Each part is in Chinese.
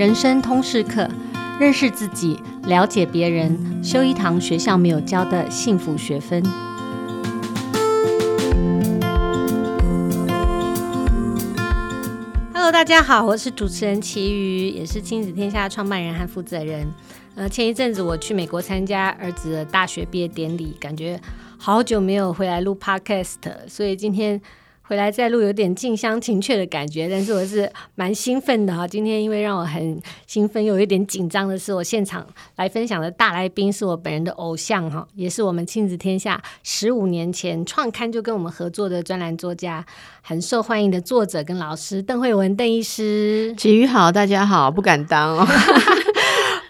人生通识课，认识自己，了解别人，修一堂学校没有教的幸福学分。Hello，大家好，我是主持人琦瑜，也是亲子天下创办人和负责人。呃，前一阵子我去美国参加儿子的大学毕业典礼，感觉好久没有回来录 Podcast，所以今天。回来再录有点近乡情怯的感觉，但是我是蛮兴奋的哈。今天因为让我很兴奋又有一点紧张的是，我现场来分享的大来宾是我本人的偶像哈，也是我们亲子天下十五年前创刊就跟我们合作的专栏作家，很受欢迎的作者跟老师邓惠文邓医师。琦瑜好，大家好，不敢当哦。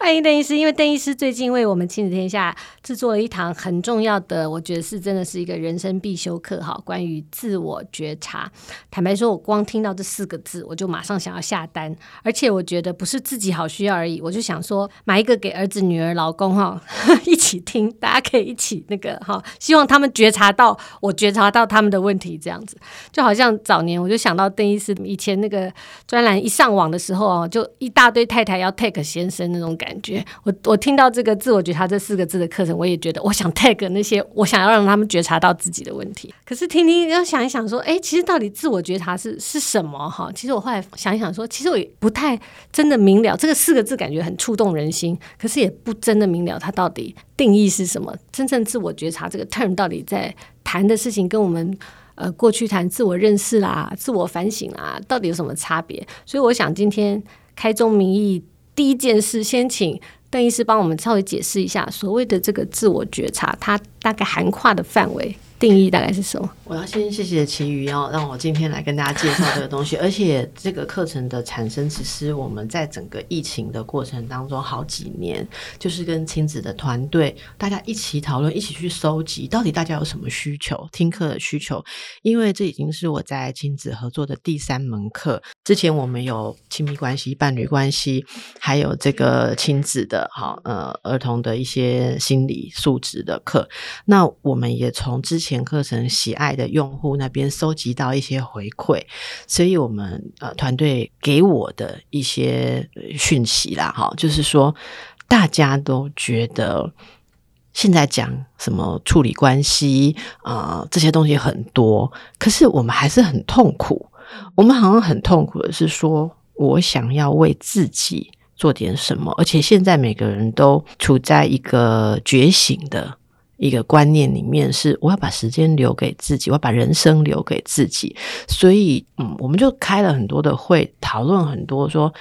欢迎邓医师，因为邓医师最近为我们亲子天下制作了一堂很重要的，我觉得是真的是一个人生必修课哈，关于自我觉察。坦白说，我光听到这四个字，我就马上想要下单，而且我觉得不是自己好需要而已，我就想说买一个给儿子、女儿、老公哈一起听，大家可以一起那个哈，希望他们觉察到我觉察到他们的问题，这样子就好像早年我就想到邓医师以前那个专栏一上网的时候啊，就一大堆太太要 take 先生那种感。感觉我我听到这个自我觉察这四个字的课程，我也觉得我想 tag 那些我想要让他们觉察到自己的问题。可是听听要想一想说，哎，其实到底自我觉察是是什么？哈，其实我后来想一想说，其实我也不太真的明了这个四个字，感觉很触动人心，可是也不真的明了它到底定义是什么。真正自我觉察这个 term 到底在谈的事情，跟我们呃过去谈自我认识啦、自我反省啦，到底有什么差别？所以我想今天开宗明义。第一件事，先请邓医师帮我们稍微解释一下所谓的这个自我觉察，它大概涵盖的范围。定义大概是什么？我要先谢谢琦瑜，要让我今天来跟大家介绍这个东西。而且这个课程的产生，其实我们在整个疫情的过程当中好几年，就是跟亲子的团队大家一起讨论，一起去搜集到底大家有什么需求，听课的需求。因为这已经是我在亲子合作的第三门课。之前我们有亲密关系、伴侣关系，还有这个亲子的好呃儿童的一些心理素质的课。那我们也从之前。前课程喜爱的用户那边收集到一些回馈，所以我们呃团队给我的一些讯息啦，哈，就是说大家都觉得现在讲什么处理关系啊、这些东西很多，可是我们还是很痛苦。我们好像很痛苦的是说，我想要为自己做点什么，而且现在每个人都处在一个觉醒的。一个观念里面是，我要把时间留给自己，我要把人生留给自己，所以，嗯，我们就开了很多的会，讨论很多说。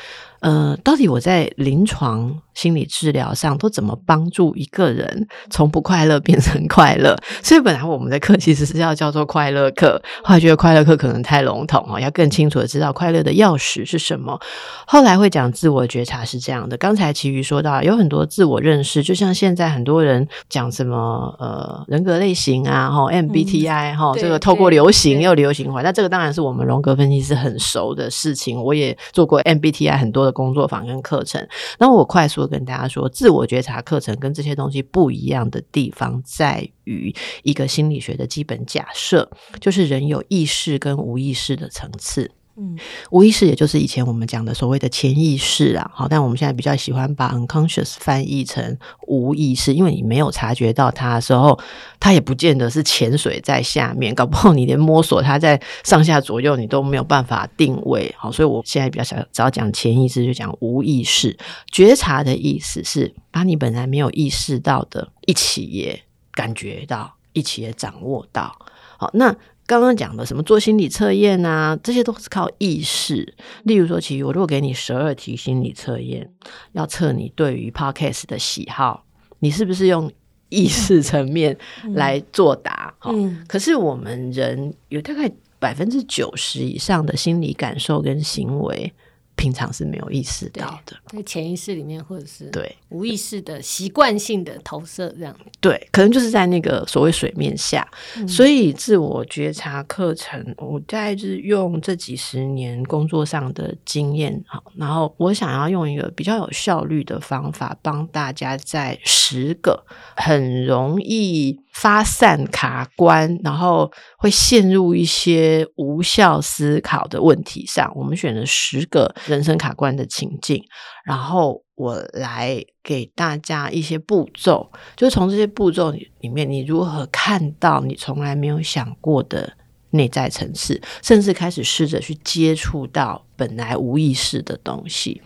呃，到底我在临床心理治疗上都怎么帮助一个人从不快乐变成快乐？所以本来我们的课其实是要叫做快乐课，后来觉得快乐课可能太笼统哦，要更清楚的知道快乐的钥匙是什么。后来会讲自我觉察是这样的。刚才琦瑜说到有很多自我认识，就像现在很多人讲什么呃人格类型啊，哈 MBTI 哈，这个透过流行又流行化，那这个当然是我们荣格分析师很熟的事情。我也做过 MBTI 很多工作坊跟课程，那我快速跟大家说，自我觉察课程跟这些东西不一样的地方在于一个心理学的基本假设，就是人有意识跟无意识的层次。嗯，无意识也就是以前我们讲的所谓的潜意识啊，好，但我们现在比较喜欢把 unconscious 翻译成无意识，因为你没有察觉到它的时候，它也不见得是潜水在下面，搞不好你连摸索它在上下左右你都没有办法定位，好，所以我现在比较想只要讲潜意识就讲无意识，觉察的意思是把你本来没有意识到的一起也感觉到，一起也掌握到，好，那。刚刚讲的什么做心理测验啊，这些都是靠意识。例如说，其实我如果给你十二题心理测验，要测你对于 Podcast 的喜好，你是不是用意识层面来作答？嗯，可是我们人有大概百分之九十以上的心理感受跟行为。平常是没有意识到的，在潜意识里面，或者是对。无意识的习惯性的投射，这样。对，可能就是在那个所谓水面下。嗯、所以自我觉察课程，我大概是用这几十年工作上的经验，好，然后我想要用一个比较有效率的方法，帮大家在十个很容易发散卡关，然后会陷入一些无效思考的问题上。我们选了十个人生卡关的情境，然后我来给大家一些步骤，就是从这些步骤里面，你如何看到你从来没有想过的内在层次，甚至开始试着去接触到本来无意识的东西。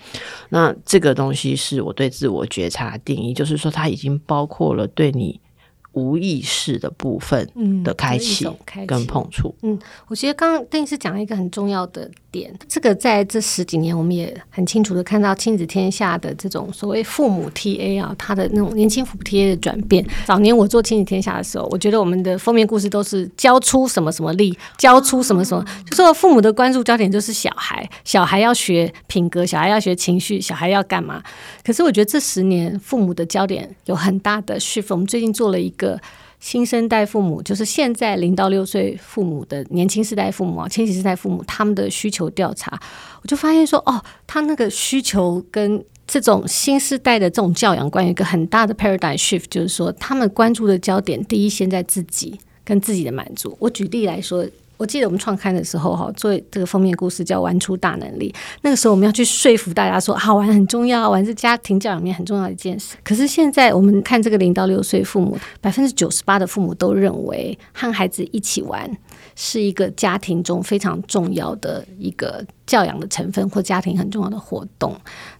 那这个东西是我对自我觉察的定义，就是说它已经包括了对你。无意识的部分的开启跟碰触，嗯，我觉得刚刚邓医师讲了一个很重要的点，这个在这十几年我们也很清楚的看到亲子天下的这种所谓父母 TA 啊，他的那种年轻父母 TA 的转变。早年我做亲子天下的时候，我觉得我们的封面故事都是教出什么什么力，教出什么什么，就说父母的关注焦点就是小孩，小孩要学品格，小孩要学情绪，小孩要干嘛？可是我觉得这十年父母的焦点有很大的 shift。我们最近做了一个。个新生代父母，就是现在零到六岁父母的年轻世代父母啊，千禧世代父母，他们的需求调查，我就发现说，哦，他那个需求跟这种新时代的这种教养观有一个很大的 paradigm shift，就是说，他们关注的焦点，第一先在自己跟自己的满足。我举例来说。我记得我们创刊的时候，哈，做这个封面故事叫“玩出大能力”。那个时候，我们要去说服大家说，好玩很重要，玩是家庭教养里面很重要的一件事。可是现在，我们看这个零到六岁父母，百分之九十八的父母都认为和孩子一起玩是一个家庭中非常重要的一个教养的成分，或家庭很重要的活动。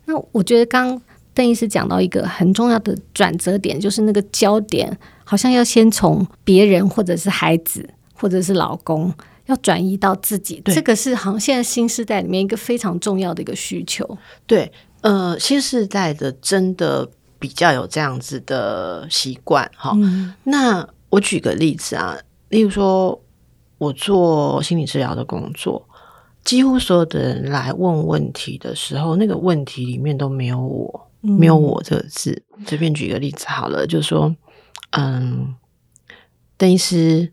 那我觉得，刚邓医师讲到一个很重要的转折点，就是那个焦点好像要先从别人，或者是孩子，或者是老公。要转移到自己，这个是好像现在新时代里面一个非常重要的一个需求。对，呃，新时代的真的比较有这样子的习惯哈。嗯、那我举个例子啊，例如说，我做心理治疗的工作，几乎所有的人来问问题的时候，那个问题里面都没有我，嗯、没有我这个字。随便举个例子好了，就是说，嗯，邓医师。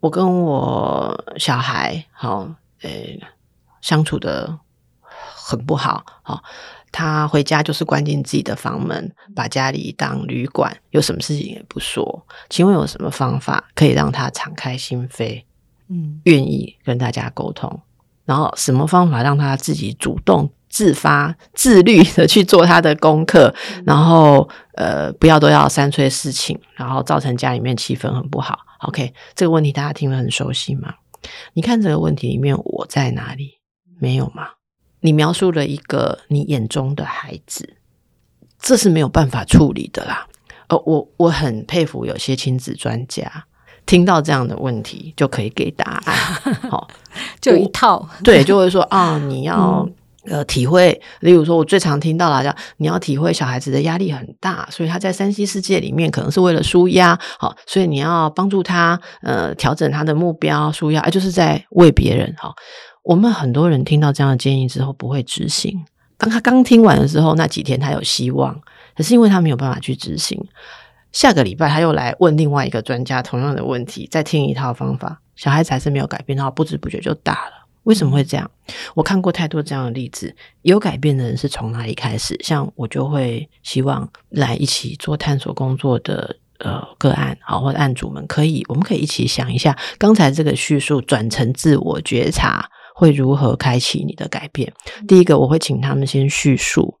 我跟我小孩好，诶、欸，相处的很不好，好，他回家就是关进自己的房门，把家里当旅馆，有什么事情也不说。请问有什么方法可以让他敞开心扉，嗯，愿意跟大家沟通？然后什么方法让他自己主动、自发、自律的去做他的功课？然后呃，不要都要三催四请，然后造成家里面气氛很不好。OK，这个问题大家听了很熟悉吗？你看这个问题里面，我在哪里？没有吗？你描述了一个你眼中的孩子，这是没有办法处理的啦。呃，我我很佩服有些亲子专家，听到这样的问题就可以给答案。好，就一套，对，就会说啊，你要。呃，体会，例如说，我最常听到的叫你要体会小孩子的压力很大，所以他在三 C 世界里面可能是为了舒压，好，所以你要帮助他，呃，调整他的目标，舒压，就是在为别人，好。我们很多人听到这样的建议之后不会执行，当他刚听完的时候，那几天他有希望，可是因为他没有办法去执行，下个礼拜他又来问另外一个专家同样的问题，再听一套方法，小孩子还是没有改变，然后不知不觉就大了。为什么会这样？我看过太多这样的例子。有改变的人是从哪里开始？像我就会希望来一起做探索工作的呃个案，好，或者案主们可以，我们可以一起想一下，刚才这个叙述转成自我觉察会如何开启你的改变。第一个，我会请他们先叙述，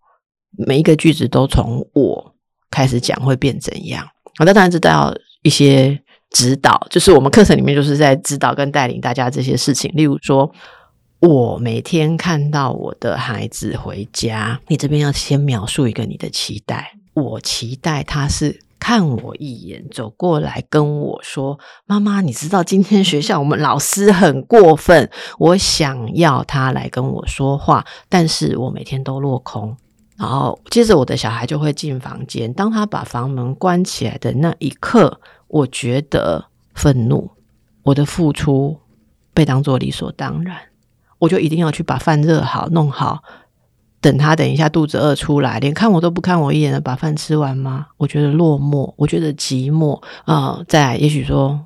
每一个句子都从我开始讲会变怎样。好，那当然知道一些指导，就是我们课程里面就是在指导跟带领大家这些事情，例如说。我每天看到我的孩子回家，你这边要先描述一个你的期待。我期待他是看我一眼，走过来跟我说：“妈妈，你知道今天学校我们老师很过分。”我想要他来跟我说话，但是我每天都落空。然后接着我的小孩就会进房间，当他把房门关起来的那一刻，我觉得愤怒，我的付出被当作理所当然。我就一定要去把饭热好、弄好，等他等一下肚子饿出来，连看我都不看我一眼的把饭吃完吗？我觉得落寞，我觉得寂寞啊、呃！再，也许说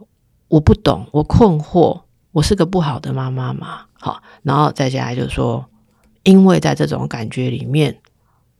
我不懂，我困惑，我是个不好的妈妈吗？好，然后再下来就是说，因为在这种感觉里面，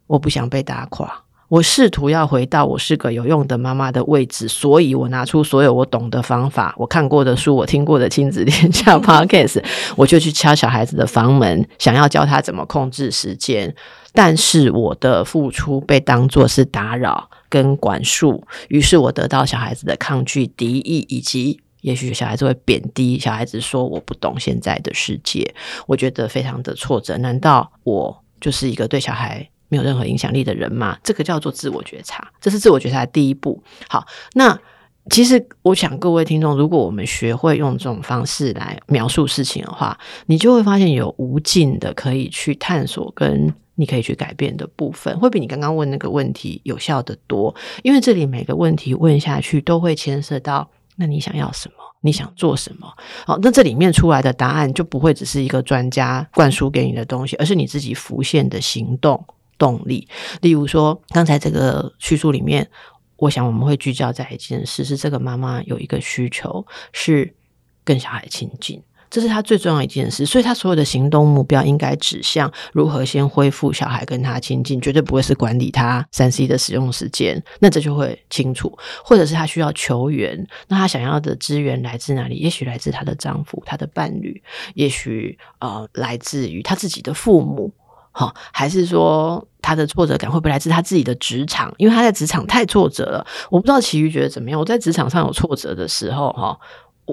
我不想被打垮，我试图要回到我是个有用的妈妈的位置，所以我拿出所有我懂的方法，我看过的书，我听过的亲子天下 Podcast，我就去敲小孩子的房门，想要教他怎么控制时间。但是我的付出被当作是打扰跟管束，于是我得到小孩子的抗拒、敌意，以及也许小孩子会贬低小孩子，说我不懂现在的世界，我觉得非常的挫折。难道我就是一个对小孩没有任何影响力的人嘛，这个叫做自我觉察，这是自我觉察的第一步。好，那其实我想各位听众，如果我们学会用这种方式来描述事情的话，你就会发现有无尽的可以去探索跟你可以去改变的部分，会比你刚刚问那个问题有效得多。因为这里每个问题问下去，都会牵涉到那你想要什么，你想做什么。好，那这里面出来的答案就不会只是一个专家灌输给你的东西，而是你自己浮现的行动。动力，例如说，刚才这个叙述里面，我想我们会聚焦在一件事，是这个妈妈有一个需求，是跟小孩亲近，这是她最重要的一件事，所以她所有的行动目标应该指向如何先恢复小孩跟她亲近，绝对不会是管理他三 C 的使用时间，那这就会清楚，或者是她需要求援，那她想要的资源来自哪里？也许来自她的丈夫、她的伴侣，也许呃来自于她自己的父母。好，还是说他的挫折感会不会来自他自己的职场？因为他在职场太挫折了。我不知道其余觉得怎么样。我在职场上有挫折的时候，哈。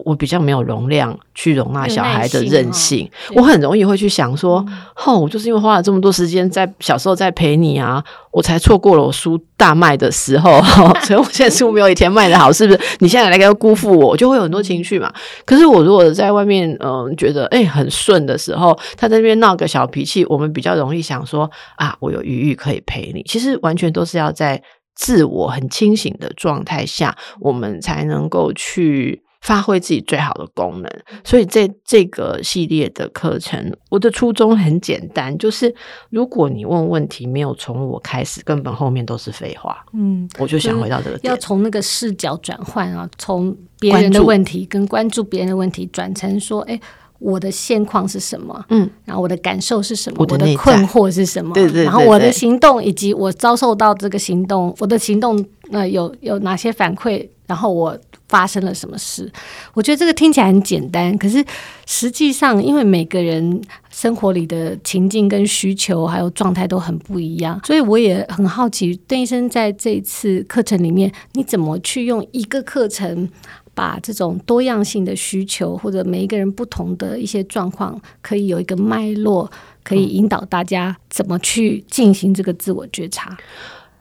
我比较没有容量去容纳小孩的任性，我很容易会去想说，哦，我就是因为花了这么多时间在小时候在陪你啊，我才错过了我书大卖的时候，所以我现在书没有以前卖的好，是不是？你现在来个辜负我，我就会有很多情绪嘛。可是我如果在外面，嗯，觉得诶很顺的时候，他在那边闹个小脾气，我们比较容易想说啊，我有余裕可以陪你。其实完全都是要在自我很清醒的状态下，我们才能够去。发挥自己最好的功能，所以这这个系列的课程，我的初衷很简单，就是如果你问问题没有从我开始，根本后面都是废话。嗯，我就想回到这个点，要从那个视角转换啊，从别人的问题跟关注别人的问题转成说，哎，我的现况是什么？嗯，然后我的感受是什么？我的，我的困惑是什么？对对，对对，然后我的行动以及我遭受到这个行动，我的行动呃有有哪些反馈？然后我。发生了什么事？我觉得这个听起来很简单，可是实际上，因为每个人生活里的情境跟需求还有状态都很不一样，所以我也很好奇，邓医生在这一次课程里面，你怎么去用一个课程，把这种多样性的需求或者每一个人不同的一些状况，可以有一个脉络，可以引导大家怎么去进行这个自我觉察？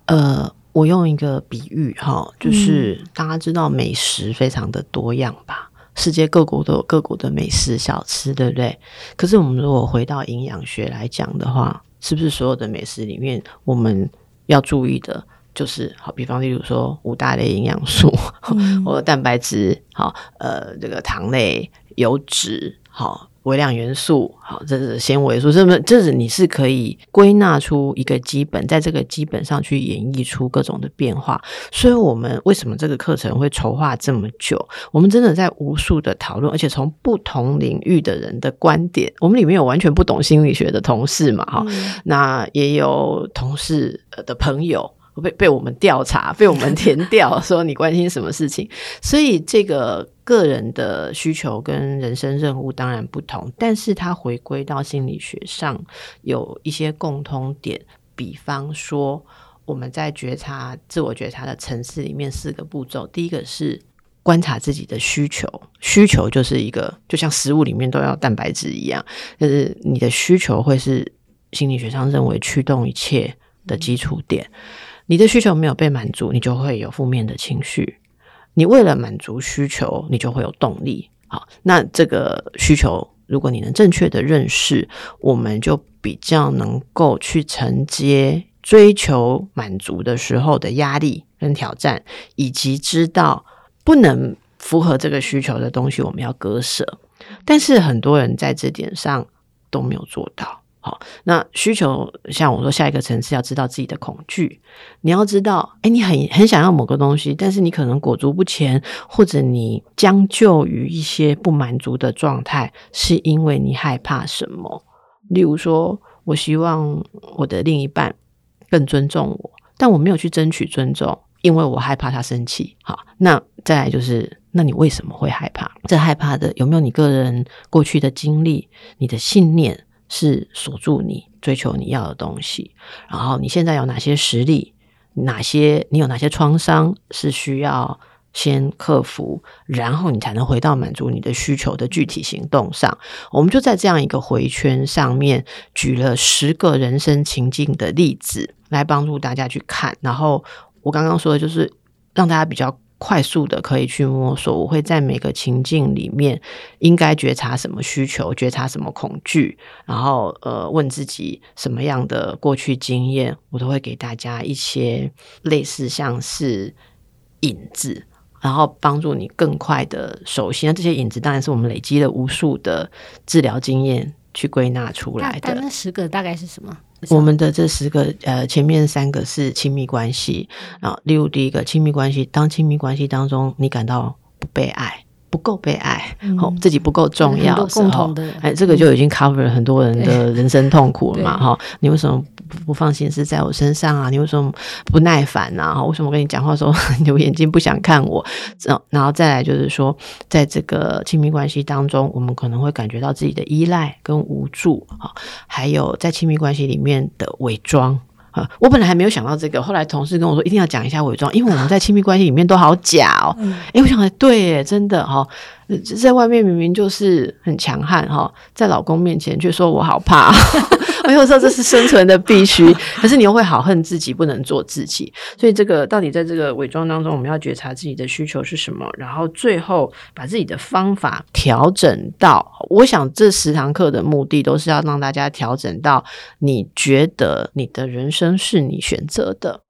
呃。我用一个比喻哈，就是大家知道美食非常的多样吧，嗯、世界各国都有各国的美食小吃，对不对？可是我们如果回到营养学来讲的话，是不是所有的美食里面，我们要注意的就是好，比方例如说五大类营养素，嗯、或者蛋白质，好，呃，这个糖类、油脂，好。微量元素，好，这是纤维素，这么这是你是可以归纳出一个基本，在这个基本上去演绎出各种的变化。所以，我们为什么这个课程会筹划这么久？我们真的在无数的讨论，而且从不同领域的人的观点，我们里面有完全不懂心理学的同事嘛，哈、嗯，那也有同事的朋友。被被我们调查，被我们填掉，说你关心什么事情？所以这个个人的需求跟人生任务当然不同，但是它回归到心理学上有一些共通点。比方说，我们在觉察自我觉察的层次里面，四个步骤，第一个是观察自己的需求，需求就是一个就像食物里面都要蛋白质一样，就是你的需求会是心理学上认为驱动一切的基础点。你的需求没有被满足，你就会有负面的情绪。你为了满足需求，你就会有动力。好，那这个需求，如果你能正确的认识，我们就比较能够去承接追求满足的时候的压力跟挑战，以及知道不能符合这个需求的东西，我们要割舍。但是很多人在这点上都没有做到。好，那需求像我说，下一个层次要知道自己的恐惧。你要知道，哎，你很很想要某个东西，但是你可能裹足不前，或者你将就于一些不满足的状态，是因为你害怕什么？例如说，我希望我的另一半更尊重我，但我没有去争取尊重，因为我害怕他生气。好，那再来就是，那你为什么会害怕？这害怕的有没有你个人过去的经历？你的信念是锁住你追求你要的东西？然后你现在有哪些实力？哪些你有哪些创伤是需要先克服，然后你才能回到满足你的需求的具体行动上？我们就在这样一个回圈上面举了十个人生情境的例子，来帮助大家去看。然后我刚刚说的就是让大家比较快速的可以去摸索。我会在每个情境里面应该觉察什么需求，觉察什么恐惧，然后呃问自己什么样的过去经验，我都会给大家一些类似像是引子。然后帮助你更快的熟悉，那这些影子当然是我们累积了无数的治疗经验去归纳出来的。那十个大概是什么？我们的这十个，呃，前面三个是亲密关系，啊例如第一个亲密关系，当亲密关系当中你感到不被爱。不够被爱，哦，自己不够重要的时候，哎，这个就已经 cover 了很多人的人生痛苦了嘛，哈，你为什么不不放心思在我身上啊？你为什么不耐烦啊？为什么跟你讲话的时候 你眼睛不想看我？然后再来就是说，在这个亲密关系当中，我们可能会感觉到自己的依赖跟无助，啊，还有在亲密关系里面的伪装。我本来还没有想到这个，后来同事跟我说一定要讲一下伪装，因为我们在亲密关系里面都好假哦。哎、嗯欸，我想对耶，真的哈，在外面明明就是很强悍哈，在老公面前却说我好怕。我有说这是生存的必须，可是你又会好恨自己不能做自己，所以这个到底在这个伪装当中，我们要觉察自己的需求是什么，然后最后把自己的方法调整到，我想这十堂课的目的都是要让大家调整到你觉得你的人生是你选择的，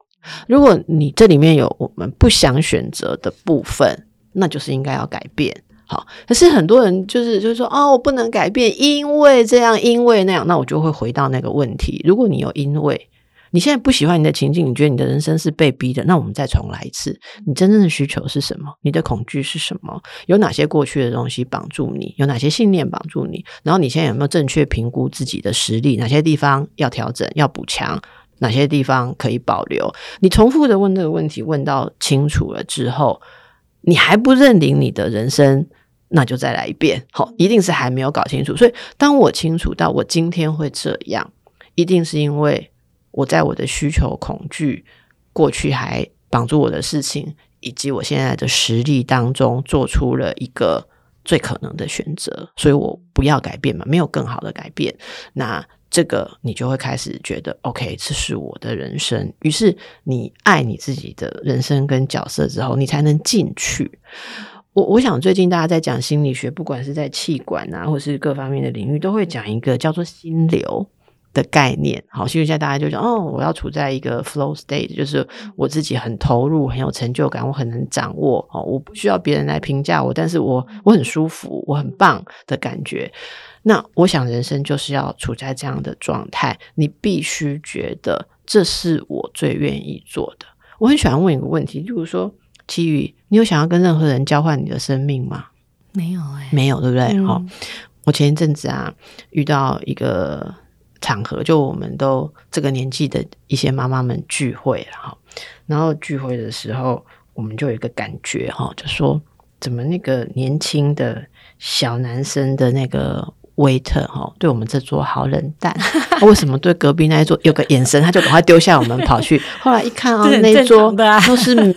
如果你这里面有我们不想选择的部分，那就是应该要改变。好，可是很多人就是就是说，哦，我不能改变，因为这样，因为那样，那我就会回到那个问题。如果你有因为，你现在不喜欢你的情境，你觉得你的人生是被逼的，那我们再重来一次。你真正的需求是什么？你的恐惧是什么？有哪些过去的东西绑住你？有哪些信念绑住你？然后你现在有没有正确评估自己的实力？哪些地方要调整、要补强？哪些地方可以保留？你重复的问这个问题，问到清楚了之后。你还不认领你的人生，那就再来一遍。好，一定是还没有搞清楚。所以，当我清楚到我今天会这样，一定是因为我在我的需求、恐惧、过去还绑住我的事情，以及我现在的实力当中，做出了一个最可能的选择。所以我不要改变嘛，没有更好的改变。那。这个你就会开始觉得，OK，这是我的人生。于是你爱你自己的人生跟角色之后，你才能进去。我我想最近大家在讲心理学，不管是在气管啊，或是各方面的领域，都会讲一个叫做心流的概念。好，所以现在大家就讲，哦，我要处在一个 flow state，就是我自己很投入，很有成就感，我很能掌握。哦，我不需要别人来评价我，但是我我很舒服，我很棒的感觉。那我想，人生就是要处在这样的状态，你必须觉得这是我最愿意做的。我很喜欢问一个问题，就是说，其余你有想要跟任何人交换你的生命吗？没有哎、欸，没有，对不对？好、嗯，我前一阵子啊，遇到一个场合，就我们都这个年纪的一些妈妈们聚会，哈，然后聚会的时候，我们就有一个感觉，哈，就说怎么那个年轻的小男生的那个。Waiter 哈，对我们这桌好冷淡。为什么对隔壁那一桌有个眼神，他就赶快丢下我们跑去？后来一看啊，那一桌都是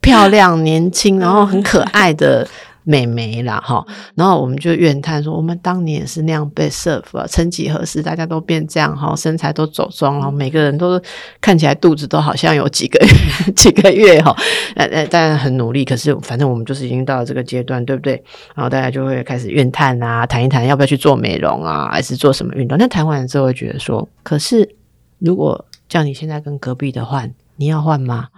漂亮、年轻，然后很可爱的。美眉啦，哈，然后我们就怨叹说，我们当年也是那样被 serve 啊，曾几何时，大家都变这样哈，身材都走钟，然后每个人都看起来肚子都好像有几个月 几个月哈，呃呃，当然很努力，可是反正我们就是已经到了这个阶段，对不对？然后大家就会开始怨叹啊，谈一谈要不要去做美容啊，还是做什么运动？那谈完之后会觉得说，可是如果叫你现在跟隔壁的换，你要换吗？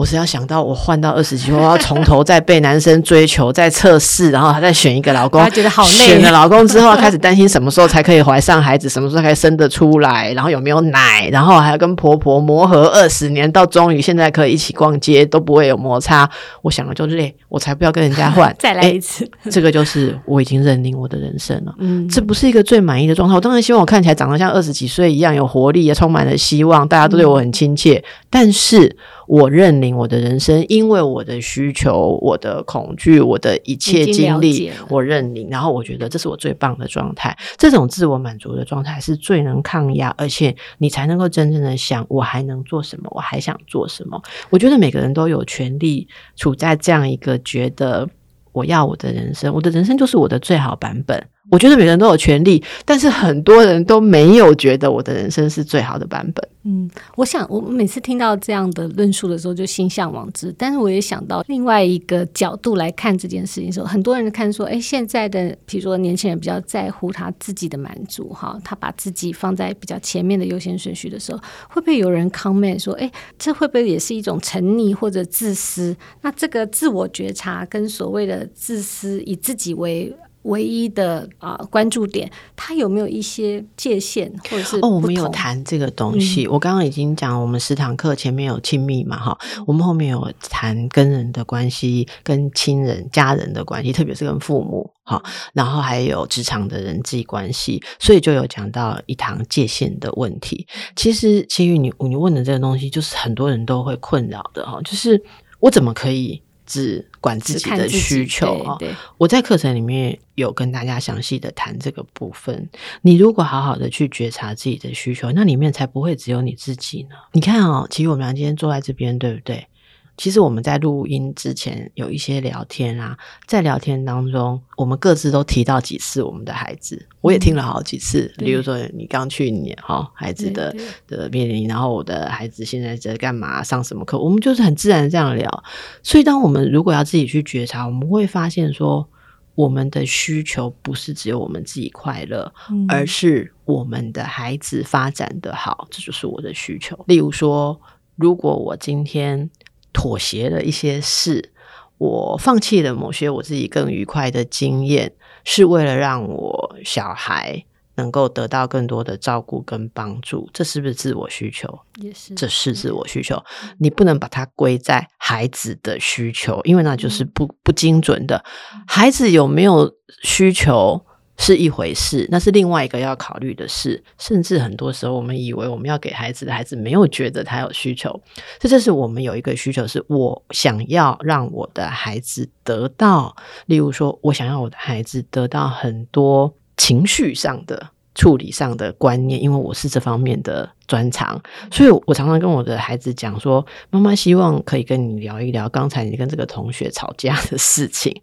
我是要想到我换到二十几岁，我要从头再被男生追求、再测试，然后还再选一个老公，他觉得好累。选了老公之后，开始担心什么时候才可以怀上孩子，什么时候才生得出来，然后有没有奶，然后还要跟婆婆磨合二十年，到终于现在可以一起逛街都不会有摩擦。我想了就累，我才不要跟人家换。再来一次，这个就是我已经认定我的人生了。嗯，这不是一个最满意的状态。我当然希望我看起来长得像二十几岁一样有活力，也充满了希望，大家都对我很亲切。嗯、但是。我认领我的人生，因为我的需求、我的恐惧、我的一切经历，我认领。然后我觉得这是我最棒的状态，这种自我满足的状态是最能抗压，而且你才能够真正的想，我还能做什么？我还想做什么？我觉得每个人都有权利处在这样一个觉得我要我的人生，我的人生就是我的最好版本。我觉得每个人都有权利，但是很多人都没有觉得我的人生是最好的版本。嗯，我想我每次听到这样的论述的时候，就心向往之。但是我也想到另外一个角度来看这件事情的时候，很多人看说，哎，现在的比如说年轻人比较在乎他自己的满足，哈，他把自己放在比较前面的优先顺序的时候，会不会有人 comment 说，哎，这会不会也是一种沉溺或者自私？那这个自我觉察跟所谓的自私，以自己为唯一的啊、呃、关注点，它有没有一些界限，或者是哦？我们有谈这个东西。嗯、我刚刚已经讲，我们十堂课前面有亲密嘛，哈，我们后面有谈跟人的关系，跟亲人、家人的关系，特别是跟父母，哈，然后还有职场的人际关系，所以就有讲到一堂界限的问题。其实，其实你你问的这个东西，就是很多人都会困扰的哈，就是我怎么可以？只管自己的需求啊！我在课程里面有跟大家详细的谈这个部分。你如果好好的去觉察自己的需求，那里面才不会只有你自己呢。你看哦，其实我们俩今天坐在这边，对不对？其实我们在录音之前有一些聊天啊，在聊天当中，我们各自都提到几次我们的孩子，我也听了好几次。嗯、比如说你刚去年哈孩子的的面临，然后我的孩子现在在干嘛，上什么课，我们就是很自然这样聊。所以当我们如果要自己去觉察，我们会发现说，我们的需求不是只有我们自己快乐，嗯、而是我们的孩子发展的好，这就是我的需求。例如说，如果我今天妥协了一些事，我放弃了某些我自己更愉快的经验，是为了让我小孩能够得到更多的照顾跟帮助，这是不是自我需求？也是，这是自我需求。你不能把它归在孩子的需求，因为那就是不不精准的。孩子有没有需求？是一回事，那是另外一个要考虑的事。甚至很多时候，我们以为我们要给孩子的孩子没有觉得他有需求，这就是我们有一个需求，是我想要让我的孩子得到，例如说，我想要我的孩子得到很多情绪上的处理上的观念，因为我是这方面的专长，所以我常常跟我的孩子讲说：“妈妈希望可以跟你聊一聊刚才你跟这个同学吵架的事情。”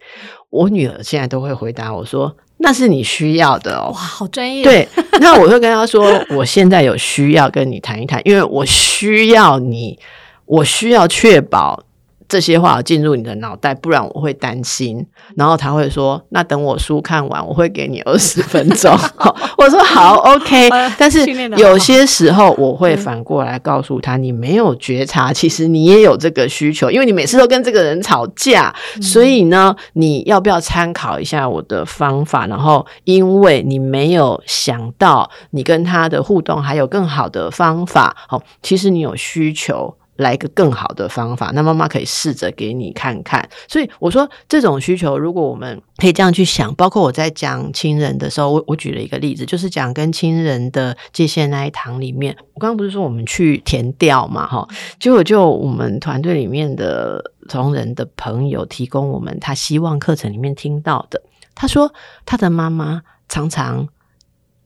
我女儿现在都会回答我说。那是你需要的哦，哇，好专业。对，那我会跟他说，我现在有需要跟你谈一谈，因为我需要你，我需要确保。这些话进入你的脑袋，不然我会担心。然后他会说：“那等我书看完，我会给你二十分钟。”我说：“好，OK。”但是有些时候我会反过来告诉他：“你没有觉察，其实你也有这个需求，因为你每次都跟这个人吵架，所以呢，你要不要参考一下我的方法？然后，因为你没有想到你跟他的互动还有更好的方法，好，其实你有需求。”来一个更好的方法，那妈妈可以试着给你看看。所以我说，这种需求，如果我们可以这样去想，包括我在讲亲人的时候，我我举了一个例子，就是讲跟亲人的界限那一堂里面，我刚刚不是说我们去填调嘛，哈，结果就我们团队里面的同仁的朋友提供我们他希望课程里面听到的，他说他的妈妈常常。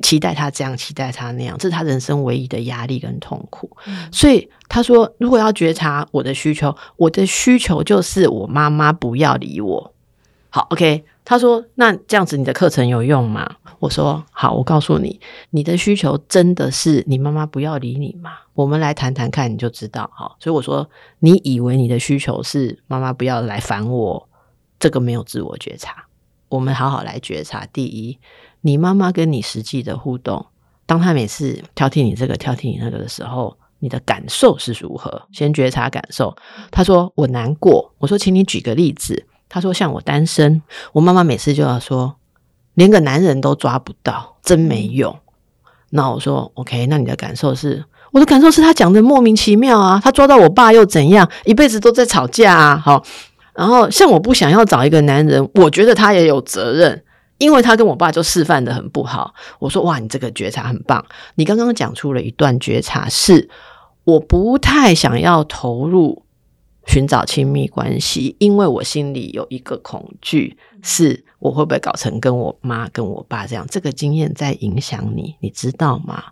期待他这样，期待他那样，这是他人生唯一的压力跟痛苦。嗯、所以他说，如果要觉察我的需求，我的需求就是我妈妈不要理我。好，OK。他说，那这样子你的课程有用吗？我说，好，我告诉你，你的需求真的是你妈妈不要理你吗？我们来谈谈看，你就知道。好，所以我说，你以为你的需求是妈妈不要来烦我，这个没有自我觉察。我们好好来觉察。第一。你妈妈跟你实际的互动，当她每次挑剔你这个挑剔你那个的时候，你的感受是如何？先觉察感受。她说我难过。我说，请你举个例子。她说像我单身，我妈妈每次就要说，连个男人都抓不到，真没用。那我说 OK，那你的感受是？我的感受是他讲的莫名其妙啊，他抓到我爸又怎样？一辈子都在吵架啊。好，然后像我不想要找一个男人，我觉得他也有责任。因为他跟我爸就示范的很不好，我说哇，你这个觉察很棒。你刚刚讲出了一段觉察，是我不太想要投入寻找亲密关系，因为我心里有一个恐惧，是我会不会搞成跟我妈跟我爸这样？这个经验在影响你，你知道吗？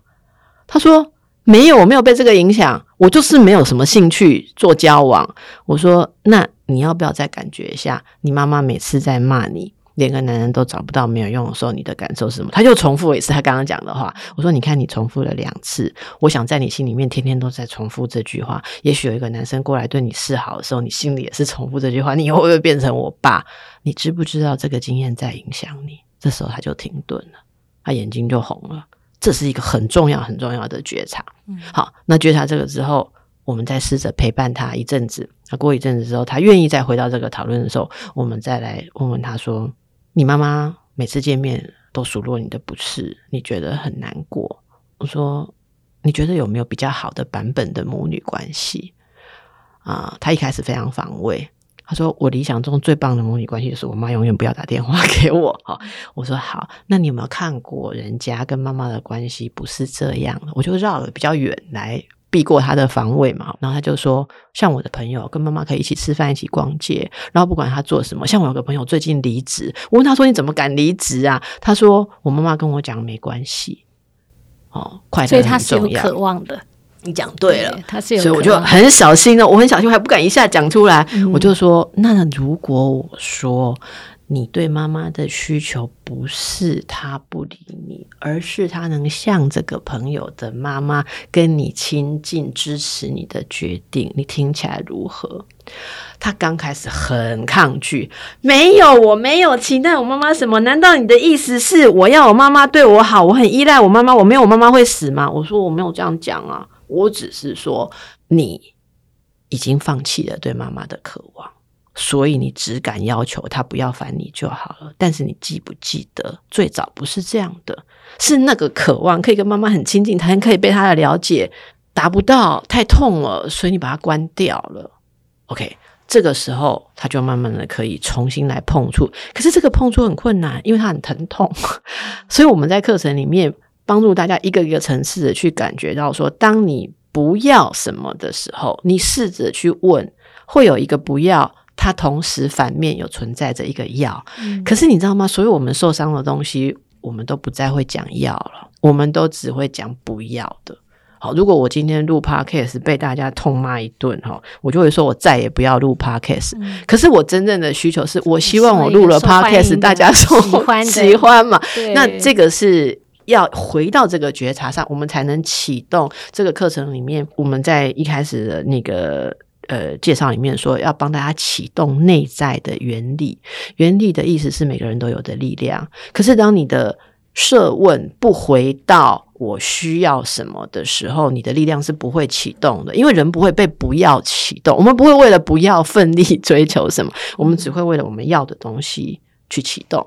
他说没有，我没有被这个影响，我就是没有什么兴趣做交往。我说那你要不要再感觉一下？你妈妈每次在骂你。连个男人都找不到没有用的时候，你的感受是什么？他就重复一次他刚刚讲的话。我说：“你看，你重复了两次。我想在你心里面天天都在重复这句话。也许有一个男生过来对你示好的时候，你心里也是重复这句话。你以后会不会变成我爸？你知不知道这个经验在影响你？”这时候他就停顿了，他眼睛就红了。这是一个很重要很重要的觉察。好，那觉察这个之后，我们再试着陪伴他一阵子。那过一阵子之后，他愿意再回到这个讨论的时候，我们再来问问他说。你妈妈每次见面都数落你的不是，你觉得很难过。我说，你觉得有没有比较好的版本的母女关系？啊，他一开始非常防卫。他说，我理想中最棒的母女关系就是我妈永远不要打电话给我。好，我说好，那你有没有看过人家跟妈妈的关系不是这样的？我就绕了比较远来。避过他的防卫嘛，然后他就说，像我的朋友跟妈妈可以一起吃饭、一起逛街，然后不管他做什么，像我有个朋友最近离职，我问他说，你怎么敢离职啊？他说我妈妈跟我讲没关系，哦，快所以他是有渴望的。你讲对了，对他是有，所以我就很小心了，我很小心，我还不敢一下讲出来，嗯、我就说，那如果我说。你对妈妈的需求不是她不理你，而是她能像这个朋友的妈妈跟你亲近，支持你的决定。你听起来如何？他刚开始很抗拒，没有，我没有期待我妈妈什么？难道你的意思是我要我妈妈对我好？我很依赖我妈妈，我没有我妈妈会死吗？我说我没有这样讲啊，我只是说你已经放弃了对妈妈的渴望。所以你只敢要求他不要烦你就好了，但是你记不记得最早不是这样的？是那个渴望可以跟妈妈很亲近，他可以被他的了解达不到，太痛了，所以你把它关掉了。OK，这个时候他就慢慢的可以重新来碰触，可是这个碰触很困难，因为他很疼痛。所以我们在课程里面帮助大家一个一个层次的去感觉到说，当你不要什么的时候，你试着去问，会有一个不要。它同时反面有存在着一个要，嗯、可是你知道吗？所有我们受伤的东西，我们都不再会讲要了，我们都只会讲不要的。好，如果我今天录 podcast 被大家痛骂一顿哈，我就会说我再也不要录 podcast。嗯、可是我真正的需求是我希望我录了 podcast，大家说喜欢喜欢嘛？那这个是要回到这个觉察上，我们才能启动这个课程里面。我们在一开始的那个。呃，介绍里面说要帮大家启动内在的原力，原力的意思是每个人都有的力量。可是当你的设问不回到我需要什么的时候，你的力量是不会启动的，因为人不会被不要启动。我们不会为了不要奋力追求什么，我们只会为了我们要的东西去启动。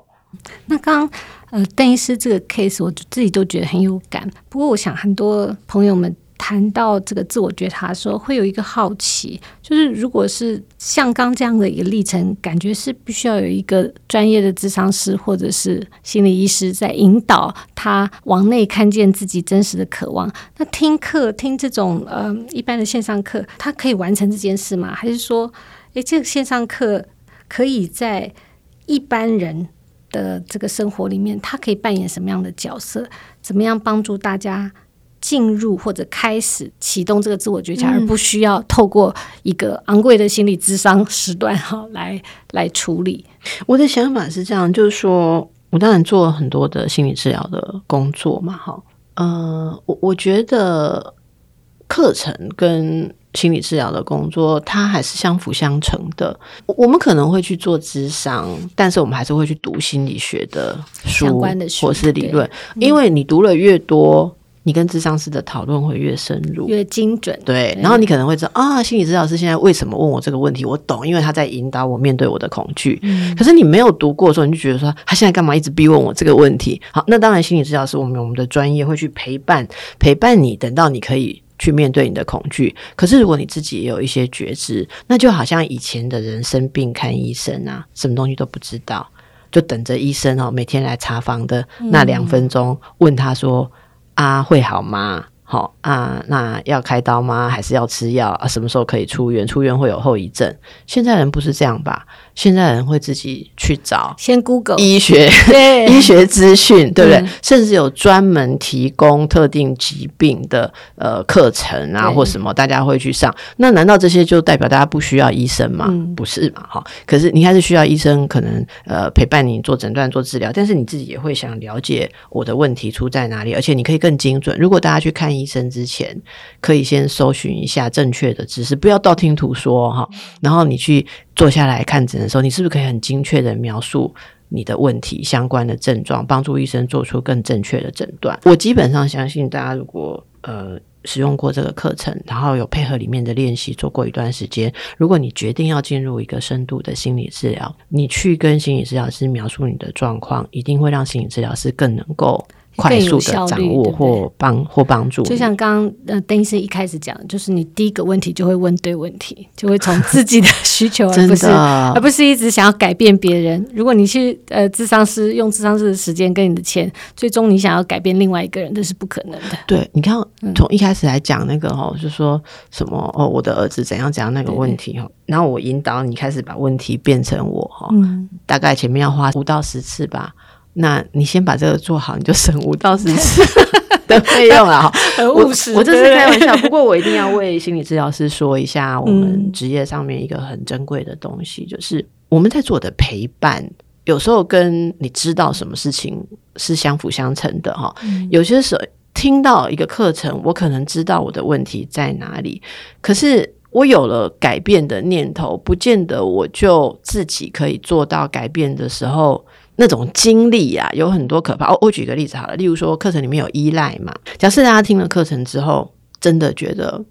那刚刚呃，邓医师这个 case，我自己都觉得很有感。不过，我想很多朋友们。谈到这个自我觉察的时候，会有一个好奇，就是如果是像刚这样的一个历程，感觉是必须要有一个专业的咨商师或者是心理医师在引导他往内看见自己真实的渴望。那听课听这种呃一般的线上课，他可以完成这件事吗？还是说，诶，这个线上课可以在一般人的这个生活里面，他可以扮演什么样的角色？怎么样帮助大家？进入或者开始启动这个自我觉察，嗯、而不需要透过一个昂贵的心理智商时段哈来来处理。我的想法是这样，就是说我当然做了很多的心理治疗的工作嘛，哈，呃，我我觉得课程跟心理治疗的工作它还是相辅相成的。我们可能会去做智商，但是我们还是会去读心理学的书，相关的书或是理论，因为你读了越多。你跟智商师的讨论会越深入，越精准。对，对然后你可能会知道啊，心理治疗师现在为什么问我这个问题，我懂，因为他在引导我面对我的恐惧。嗯，可是你没有读过的时候，你就觉得说他现在干嘛一直逼问我这个问题？好，那当然，心理治疗师我们我们的专业会去陪伴陪伴你，等到你可以去面对你的恐惧。可是如果你自己也有一些觉知，那就好像以前的人生病看医生啊，什么东西都不知道，就等着医生哦每天来查房的那两分钟，问他说。啊，会好吗？好、哦、啊，那要开刀吗？还是要吃药啊？什么时候可以出院？出院会有后遗症？现在人不是这样吧？现在人会自己去找，先 Google 医学，对 医学资讯，对不对？嗯、甚至有专门提供特定疾病的呃课程啊，或什么，大家会去上。那难道这些就代表大家不需要医生吗？嗯、不是嘛？哈，可是你还是需要医生，可能呃陪伴你做诊断、做治疗。但是你自己也会想了解我的问题出在哪里，而且你可以更精准。如果大家去看医医生之前，可以先搜寻一下正确的知识，不要道听途说哈。然后你去。坐下来看诊的时候，你是不是可以很精确的描述你的问题相关的症状，帮助医生做出更正确的诊断？我基本上相信，大家如果呃使用过这个课程，然后有配合里面的练习，做过一段时间，如果你决定要进入一个深度的心理治疗，你去跟心理治疗师描述你的状况，一定会让心理治疗师更能够。快速的掌握或帮或帮助，就像刚刚呃邓医生一开始讲的，就是你第一个问题就会问对问题，就会从自己的需求，而不是 而不是一直想要改变别人。如果你去呃智商师用智商师的时间跟你的钱，最终你想要改变另外一个人，这是不可能的。对，你看从一开始来讲那个哈，就说什么哦，我的儿子怎样怎样那个问题哈，然后我引导你开始把问题变成我哈，嗯，大概前面要花五到十次吧。那你先把这个做好，你就省五到十次 的费用了哈。很务实，我这是开玩笑。不过我一定要为心理治疗师说一下，我们职业上面一个很珍贵的东西，嗯、就是我们在做的陪伴，有时候跟你知道什么事。情是相辅相成的哈。嗯、有些时候听到一个课程，我可能知道我的问题在哪里，可是我有了改变的念头，不见得我就自己可以做到改变的时候。那种经历啊，有很多可怕。我我举个例子好了，例如说课程里面有依赖嘛。假设大家听了课程之后，真的觉得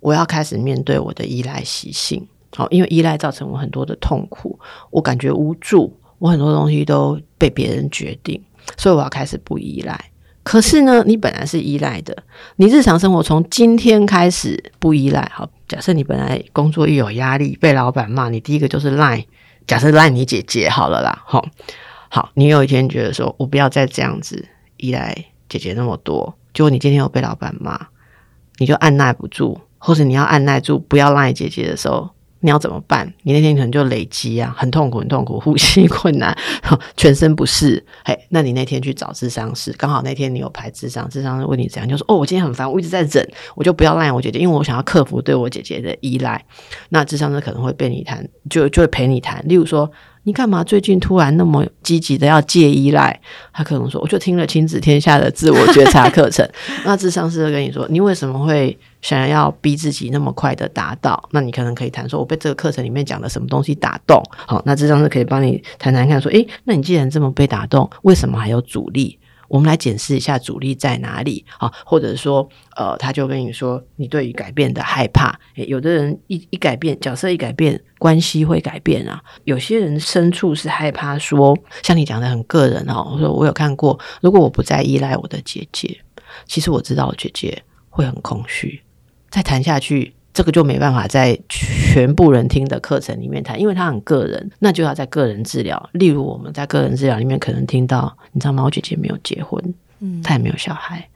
我要开始面对我的依赖习性，好，因为依赖造成我很多的痛苦，我感觉无助，我很多东西都被别人决定，所以我要开始不依赖。可是呢，你本来是依赖的，你日常生活从今天开始不依赖。好，假设你本来工作一有压力，被老板骂，你第一个就是赖。假设赖你姐姐好了啦，好。好，你有一天觉得说，我不要再这样子依赖姐姐那么多，结果你今天又被老板骂，你就按捺不住，或者你要按捺住不要赖姐姐的时候，你要怎么办？你那天可能就累积啊，很痛苦，很痛苦，呼吸困难，全身不适。嘿，那你那天去找智商师，刚好那天你有排智商，智商问你怎样，就说哦，我今天很烦，我一直在忍，我就不要赖我姐姐，因为我想要克服对我姐姐的依赖。那智商师可能会陪你谈，就就会陪你谈，例如说。你干嘛最近突然那么积极的要戒依赖？他可能说，我就听了亲子天下的自我觉察课程。那智商师会跟你说，你为什么会想要逼自己那么快的达到？那你可能可以谈说，我被这个课程里面讲的什么东西打动。好，那智商师可以帮你谈谈看，说，诶，那你既然这么被打动，为什么还有阻力？我们来检视一下阻力在哪里啊？或者说，呃，他就跟你说，你对于改变的害怕。诶，有的人一一改变，角色一改变，关系会改变啊。有些人深处是害怕说，像你讲的很个人哦。我说我有看过，如果我不再依赖我的姐姐，其实我知道我姐姐会很空虚，再谈下去。这个就没办法在全部人听的课程里面谈，因为他很个人，那就要在个人治疗。例如我们在个人治疗里面可能听到，你知道吗？我姐姐没有结婚，嗯，她也没有小孩。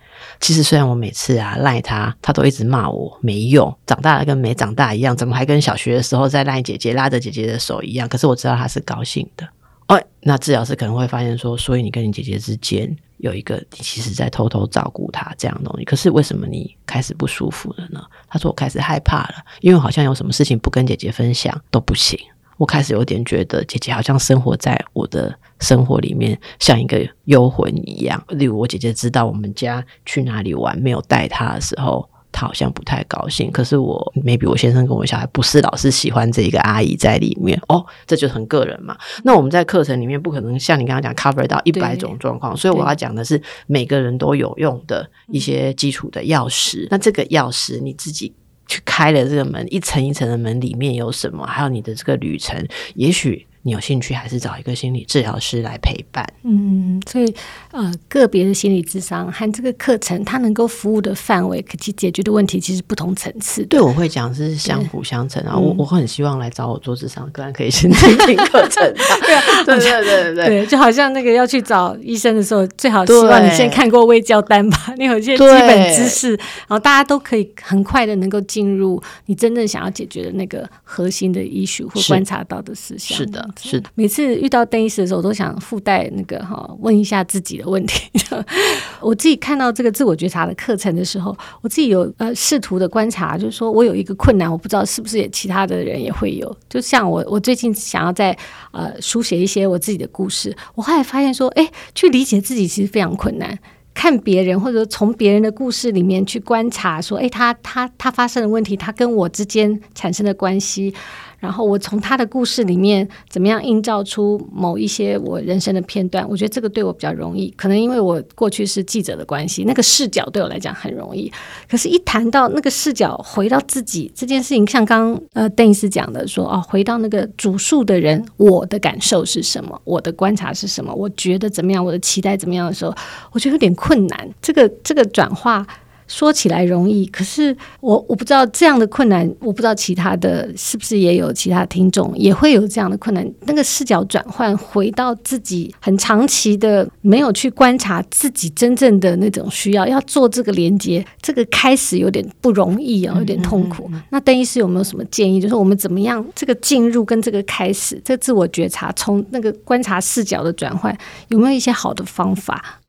其实虽然我每次啊赖她，她都一直骂我没用，长大了跟没长大一样，怎么还跟小学的时候在赖姐姐拉着姐姐的手一样？可是我知道她是高兴的。哦，那治疗师可能会发现说，所以你跟你姐姐之间有一个，你其实在偷偷照顾她这样的东西。可是为什么你开始不舒服了呢？他说我开始害怕了，因为好像有什么事情不跟姐姐分享都不行。我开始有点觉得姐姐好像生活在我的生活里面，像一个幽魂一样。例如我姐姐知道我们家去哪里玩，没有带她的时候。他好像不太高兴。可是我 maybe 我先生跟我小孩不是老是喜欢这一个阿姨在里面哦，这就很个人嘛。那我们在课程里面不可能像你刚刚讲 cover 到一百种状况，所以我要讲的是每个人都有用的一些基础的钥匙。那这个钥匙你自己去开了这个门，一层一层的门里面有什么？还有你的这个旅程，也许。你有兴趣还是找一个心理治疗师来陪伴？嗯，所以呃，个别的心理智商和这个课程，它能够服务的范围，可去解决的问题，其实不同层次。对，我会讲是相辅相成啊。我我很希望来找我做智商，个案可以先听听课程。对啊，对对对对对，就好像那个要去找医生的时候，最好希望你先看过微教单吧，你有一些基本知识，然后大家都可以很快的能够进入你真正想要解决的那个核心的医学或观察到的事项。是的。是的，每次遇到邓医师的时候，我都想附带那个哈，问一下自己的问题。我自己看到这个自我觉察的课程的时候，我自己有呃试图的观察，就是说我有一个困难，我不知道是不是也其他的人也会有。就像我，我最近想要在呃书写一些我自己的故事，我后来发现说，哎，去理解自己其实非常困难。看别人，或者从别人的故事里面去观察，说，哎，他他他发生的问题，他跟我之间产生的关系。然后我从他的故事里面怎么样映照出某一些我人生的片段？我觉得这个对我比较容易，可能因为我过去是记者的关系，那个视角对我来讲很容易。可是，一谈到那个视角回到自己这件事情，像刚刚呃邓医师讲的说，哦，回到那个主述的人，我的感受是什么？我的观察是什么？我觉得怎么样？我的期待怎么样的时候，我觉得有点困难。这个这个转化。说起来容易，可是我我不知道这样的困难，我不知道其他的是不是也有其他听众也会有这样的困难。那个视角转换，回到自己很长期的没有去观察自己真正的那种需要，要做这个连接，这个开始有点不容易啊，有点痛苦。嗯嗯嗯，那邓医师有没有什么建议？就是我们怎么样这个进入跟这个开始，这个自我觉察，从那个观察视角的转换，有没有一些好的方法？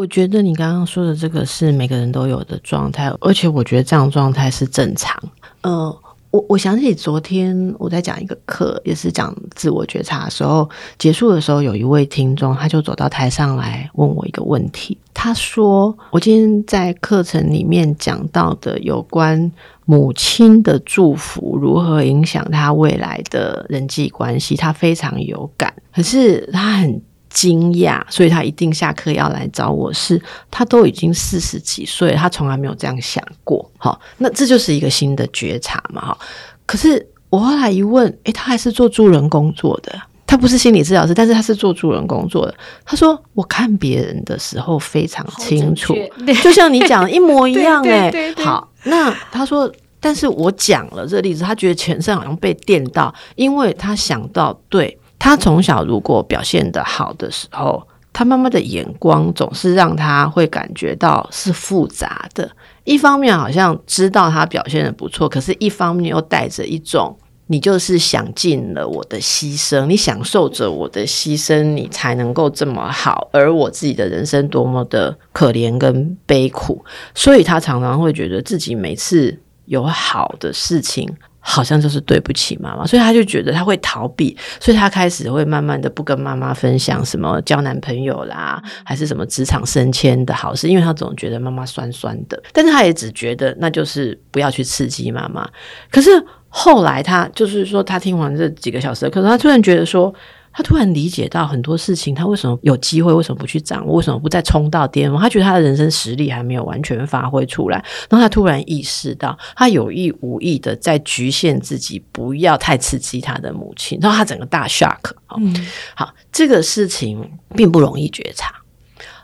我觉得你刚刚说的这个是每个人都有的状态，而且我觉得这样状态是正常。呃，我我想起昨天我在讲一个课，也是讲自我觉察的时候，结束的时候，有一位听众他就走到台上来问我一个问题。他说：“我今天在课程里面讲到的有关母亲的祝福如何影响他未来的人际关系，他非常有感，可是他很。”惊讶，所以他一定下课要来找我。是，他都已经四十几岁，他从来没有这样想过。好，那这就是一个新的觉察嘛。哈，可是我后来一问，诶，他还是做助人工作的，他不是心理治疗师，但是他是做助人工作的。他说，我看别人的时候非常清楚，就像你讲的一模一样。诶，好，那他说，但是我讲了这个例子，他觉得全身好像被电到，因为他想到对。他从小如果表现得好的时候，他妈妈的眼光总是让他会感觉到是复杂的。一方面好像知道他表现得不错，可是一方面又带着一种你就是享尽了我的牺牲，你享受着我的牺牲，你才能够这么好，而我自己的人生多么的可怜跟悲苦，所以他常常会觉得自己每次有好的事情。好像就是对不起妈妈，所以他就觉得他会逃避，所以他开始会慢慢的不跟妈妈分享什么交男朋友啦，还是什么职场升迁的好事，因为他总觉得妈妈酸酸的，但是他也只觉得那就是不要去刺激妈妈。可是后来他就是说，他听完这几个小时的课，他突然觉得说。他突然理解到很多事情，他为什么有机会，为什么不去掌握，为什么不再冲到巅峰？他觉得他的人生实力还没有完全发挥出来，然后他突然意识到，他有意无意的在局限自己，不要太刺激他的母亲，然后他整个大 shock。嗯，好，这个事情并不容易觉察，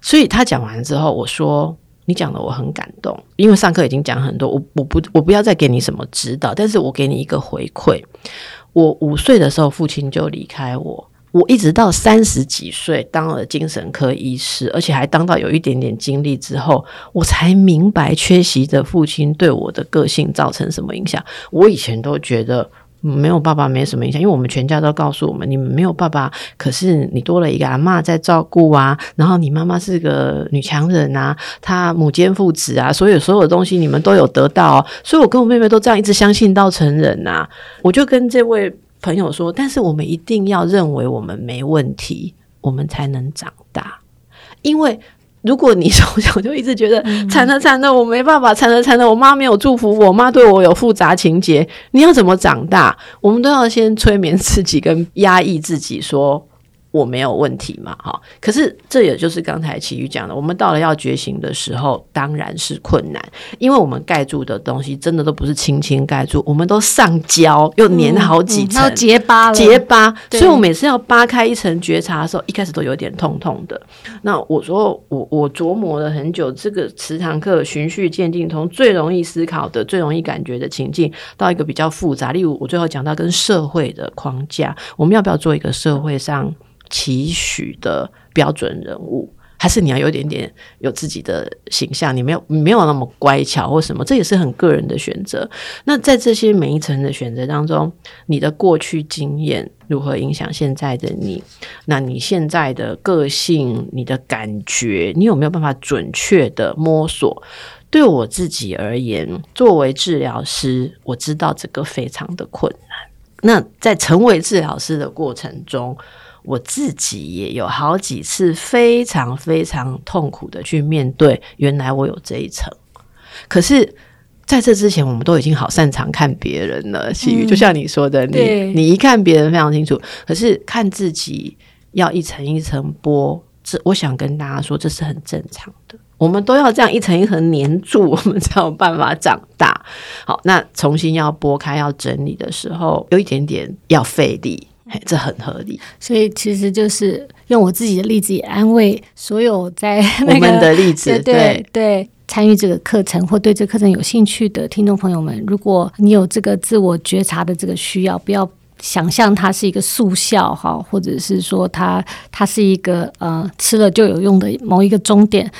所以他讲完之后，我说：“你讲的我很感动，因为上课已经讲很多，我我不我不要再给你什么指导，但是我给你一个回馈。我五岁的时候，父亲就离开我。”我一直到三十几岁当了精神科医师，而且还当到有一点点经历之后，我才明白缺席的父亲对我的个性造成什么影响。我以前都觉得没有爸爸没什么影响，因为我们全家都告诉我们，你们没有爸爸，可是你多了一个阿嬷在照顾啊，然后你妈妈是个女强人啊，她母兼父职啊，所有所有的东西你们都有得到，所以我跟我妹妹都这样一直相信到成人呐，我就跟这位。朋友说：“但是我们一定要认为我们没问题，我们才能长大。因为如果你从小就一直觉得惨了惨了，我没办法，惨了惨了，我妈没有祝福我，妈对我有复杂情节，你要怎么长大？我们都要先催眠自己，跟压抑自己，说。我没有问题嘛，哈，可是这也就是刚才琦瑜讲的，我们到了要觉醒的时候，当然是困难，因为我们盖住的东西真的都不是轻轻盖住，我们都上胶又粘好几层，结疤了，结疤。所以我每次要扒开一层觉察的时候，一开始都有点痛痛的。那我说我我琢磨了很久，这个十堂课循序渐进，从最容易思考的、最容易感觉的情境，到一个比较复杂，例如我最后讲到跟社会的框架，我们要不要做一个社会上期许的标准人物，还是你要有点点有自己的形象？你没有没有那么乖巧或什么，这也是很个人的选择。那在这些每一层的选择当中，你的过去经验如何影响现在的你？那你现在的个性、你的感觉，你有没有办法准确的摸索？对我自己而言，作为治疗师，我知道这个非常的困难。那在成为治疗师的过程中，我自己也有好几次非常非常痛苦的去面对，原来我有这一层。可是在这之前，我们都已经好擅长看别人了。琦瑜，就像你说的，你你一看别人非常清楚，可是看自己要一层一层剥。这我想跟大家说，这是很正常的。我们都要这样一层一层粘住，我们才有办法长大。好，那重新要剥开、要整理的时候，有一点点要费力。这很合理，所以其实就是用我自己的例子也安慰所有在那个我们的例子，对对，对参与这个课程或对这个课程有兴趣的听众朋友们，如果你有这个自我觉察的这个需要，不要想象它是一个速效哈，或者是说它它是一个呃吃了就有用的某一个终点，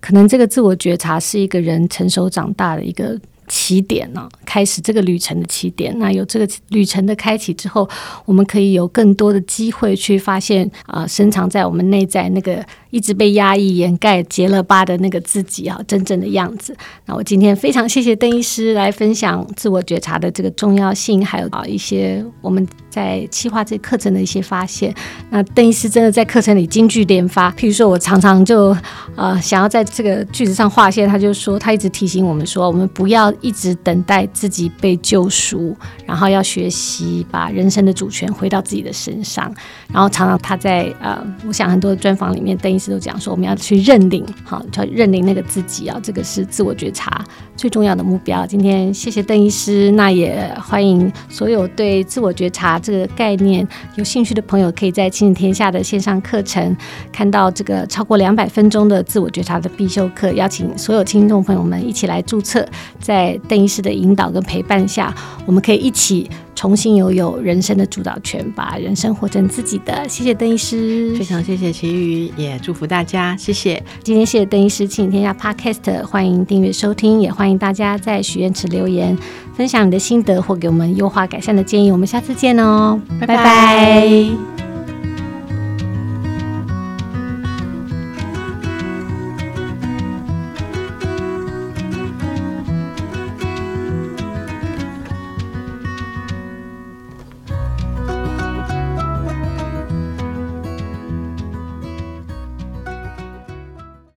可能这个自我觉察是一个人成熟长大的一个。起点呢、开始这个旅程的起点。那有这个旅程的开启之后，我们可以有更多的机会去发现啊、深藏在我们内在那个一直被压抑、掩盖、结了疤的那个自己啊，真正的样子。那我今天非常谢谢邓医师来分享自我觉察的这个重要性，还有啊一些我们在企划这课程的一些发现。那邓医师真的在课程里金句连发，譬如说我常常就呃想要在这个句子上划线，他就说他一直提醒我们说，我们不要。一直等待自己被救赎，然后要学习把人生的主权回到自己的身上。然后常常他在呃，我想很多专访里面，邓医师都讲说，我们要去认领，好，要认领那个自己啊，这个是自我觉察最重要的目标。今天谢谢邓医师，那也欢迎所有对自我觉察这个概念有兴趣的朋友，可以在亲子天下的线上课程看到这个超过两百分钟的自我觉察的必修课，邀请所有听众朋友们一起来注册，在邓医师的引导跟陪伴下，我们可以一起重新拥有人生的主导权，把人生活成自己的。谢谢邓医师，非常谢谢齐宇，也祝福大家，谢谢。今天谢谢邓医师，亲子天下 Podcast，欢迎订阅收听，也欢迎大家在许愿池留言，分享你的心得或给我们优化改善的建议。我们下次见哦，拜拜。拜拜。